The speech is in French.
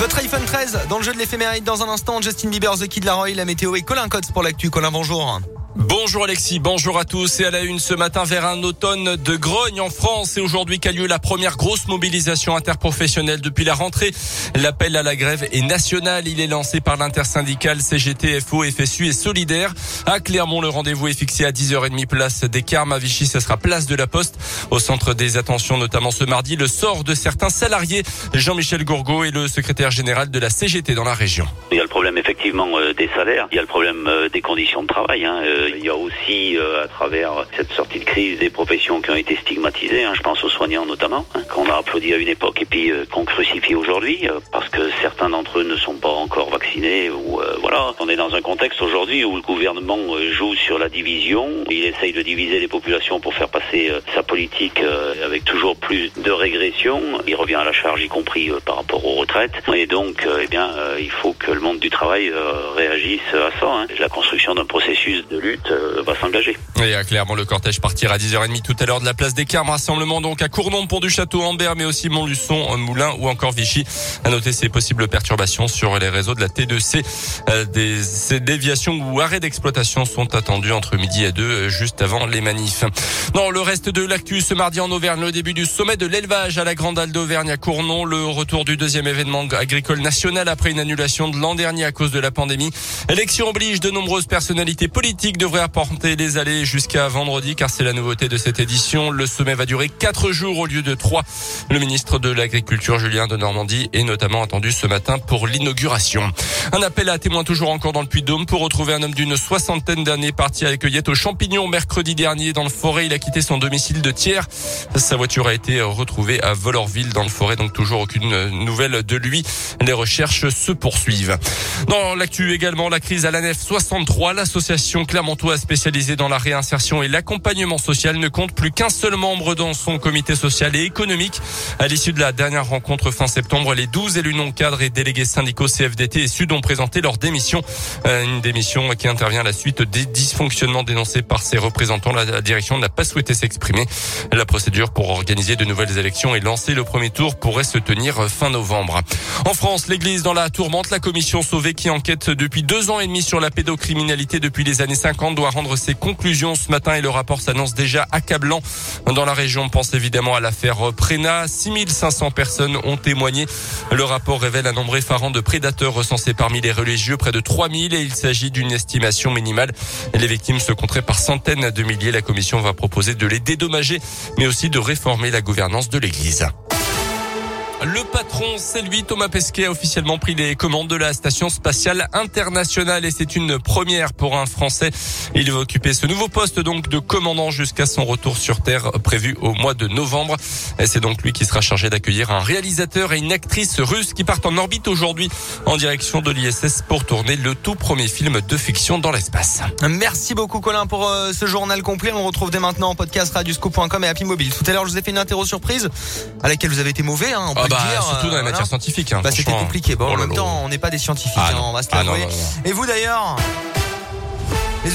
Votre iPhone 13 dans le jeu de l'éphéméride dans un instant. Justin Bieber, The Kid Laroi, la météo et Colin Cotes pour l'actu. Colin, bonjour. Bonjour Alexis, bonjour à tous et à la une ce matin vers un automne de grogne en France et aujourd'hui qu'a lieu la première grosse mobilisation interprofessionnelle depuis la rentrée. L'appel à la grève est national, il est lancé par l'intersyndicale CGT, FO, FSU et Solidaire. À Clermont, le rendez-vous est fixé à 10h30 place des Carmes. À Vichy, ce sera place de la Poste. Au centre des attentions, notamment ce mardi, le sort de certains salariés. Jean-Michel Gourgaud est le secrétaire général de la CGT dans la région. Il y a le problème effectivement euh, des salaires, il y a le problème euh, des conditions de travail. Hein. Euh, il y a aussi, à travers cette sortie de crise, des professions qui ont été stigmatisées. Hein. Je pense aux soignants notamment, hein, qu'on a applaudi à une époque et puis qu'on crucifie aujourd'hui parce que certains d'entre eux ne sont pas encore vaccinés. Voilà, on est dans un contexte aujourd'hui où le gouvernement joue sur la division. Il essaye de diviser les populations pour faire passer sa politique avec toujours plus de régression. Il revient à la charge, y compris par rapport aux retraites. Et donc, eh bien, il faut que le monde du travail réagisse à ça. Hein. La construction d'un processus de lutte euh, va s'engager. Et à Clermont, le cortège partira à 10h30 tout à l'heure de la place des Carmes. Rassemblement donc à Cournon, Pont du Château, Ambert, mais aussi Montluçon, Moulin ou encore Vichy. À noter ces possibles perturbations sur les réseaux de la T2C. Euh, des, déviations ou arrêts d'exploitation sont attendus entre midi et deux, euh, juste avant les manifs. Dans le reste de l'actu, ce mardi en Auvergne, le début du sommet de l'élevage à la Grande Halle d'Auvergne à Cournon, le retour du deuxième événement agricole national après une annulation de l'an dernier à cause de la pandémie. Élection oblige, de nombreuses personnalités politiques devraient apporter les allées jusqu'à vendredi, car c'est la nouveauté de cette édition. Le sommet va durer quatre jours au lieu de trois. Le ministre de l'Agriculture, Julien de Normandie, est notamment attendu ce matin pour l'inauguration. Un appel à témoins toujours encore dans le Puy-de-Dôme pour retrouver un homme d'une soixantaine d'années parti à la cueillette aux champignons mercredi dernier dans le forêt. Il a quitté son domicile de Thiers. Sa voiture a été retrouvée à Volorville dans le forêt, donc toujours aucune nouvelle de lui. Les recherches se poursuivent. Dans l'actu également, la crise à la nef 63, l'association clermontoise spécialisée dans la réinsertion et l'accompagnement social ne compte plus qu'un seul membre dans son comité social et économique. À l'issue de la dernière rencontre fin septembre, les 12 élus non cadres et délégués syndicaux CFDT et Sud ont présenté leur démission. Euh, une démission qui intervient à la suite des dysfonctionnements dénoncés par ses représentants. La direction n'a pas souhaité s'exprimer. La procédure pour organiser de nouvelles élections et lancer le premier tour pourrait se tenir fin novembre. En France, l'église dans la tourmente, la commission sauvée qui enquête depuis deux ans et demi sur la pédocriminalité depuis les années 50 doit rendre ses conclusions ce matin et le rapport s'annonce déjà accablant. Dans la région, on pense évidemment à l'affaire Prena. 6500 personnes ont témoigné. Le rapport révèle un nombre effarant de prédateurs recensés parmi les religieux, près de 3000 et il s'agit d'une estimation minimale. Les victimes se compteraient par centaines de milliers. La commission va proposer de les dédommager, mais aussi de réformer la gouvernance de l'église. Le patron, c'est lui, Thomas Pesquet, a officiellement pris les commandes de la station spatiale internationale et c'est une première pour un Français. Il va occuper ce nouveau poste donc de commandant jusqu'à son retour sur Terre prévu au mois de novembre. Et c'est donc lui qui sera chargé d'accueillir un réalisateur et une actrice russe qui partent en orbite aujourd'hui en direction de l'ISS pour tourner le tout premier film de fiction dans l'espace. Merci beaucoup Colin pour euh, ce journal complet. On retrouve dès maintenant en podcast radioscope.com et Happy Mobile. Tout à l'heure, je vous ai fait une interro surprise à laquelle vous avez été mauvais. Hein, bah, surtout dans les matières scientifiques. Hein, bah, c'était compliqué. Bon, en oh même temps, on n'est pas des scientifiques. Ah hein, on va se ah Et vous d'ailleurs?